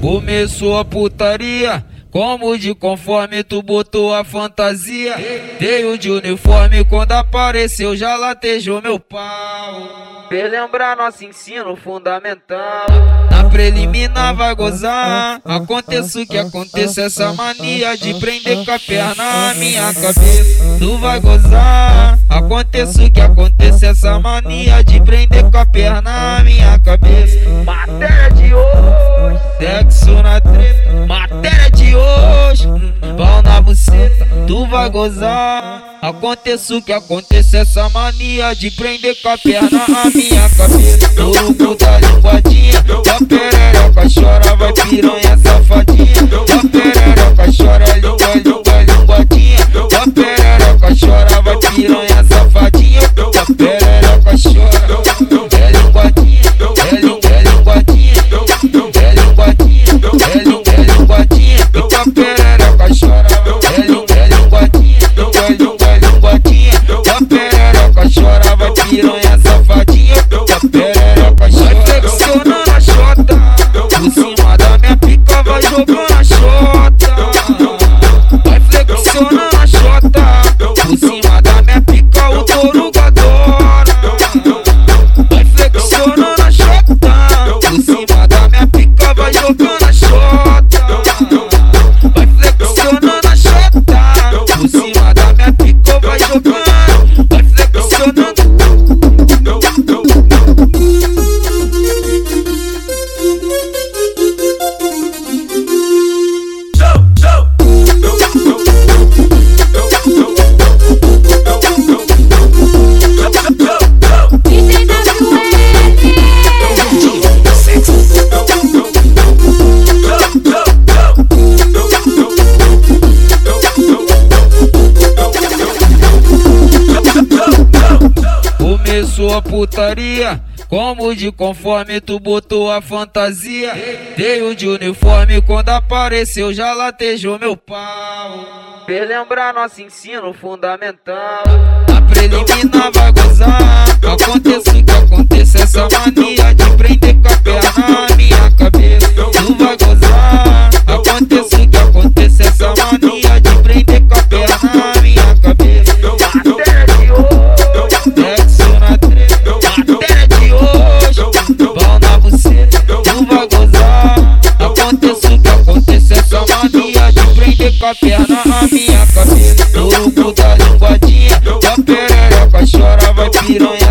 Começou a putaria, como de conforme tu botou a fantasia. Veio de uniforme quando apareceu, já latejou meu pau. Fez lembrar nosso ensino fundamental. Na preliminar vai gozar. Aconteça o que aconteça, essa mania de prender com a perna na minha cabeça. Tu vai gozar. Aconteça o que aconteça, essa mania de prender com a perna na minha cabeça. Sexo na treta. Matéria de hoje, pau na buceta. Tu vai gozar. Aconteça o que aconteça, essa mania de prender com a perna na minha cabeça. Touro da linguadinha, o touro adora. Vai flexionando a chota. Por cima da minha pica vai jogando Começou a putaria, como de conforme tu botou a fantasia. Veio de uniforme quando apareceu, já latejou meu pau. Fez lembrar nosso ensino fundamental. Na preliminar vai gozar. Aconteça o que aconteça, essa mania de prender com a perna com a perna na minha cabeça. Touro da linguadinha, tua perereca chora, vai piranha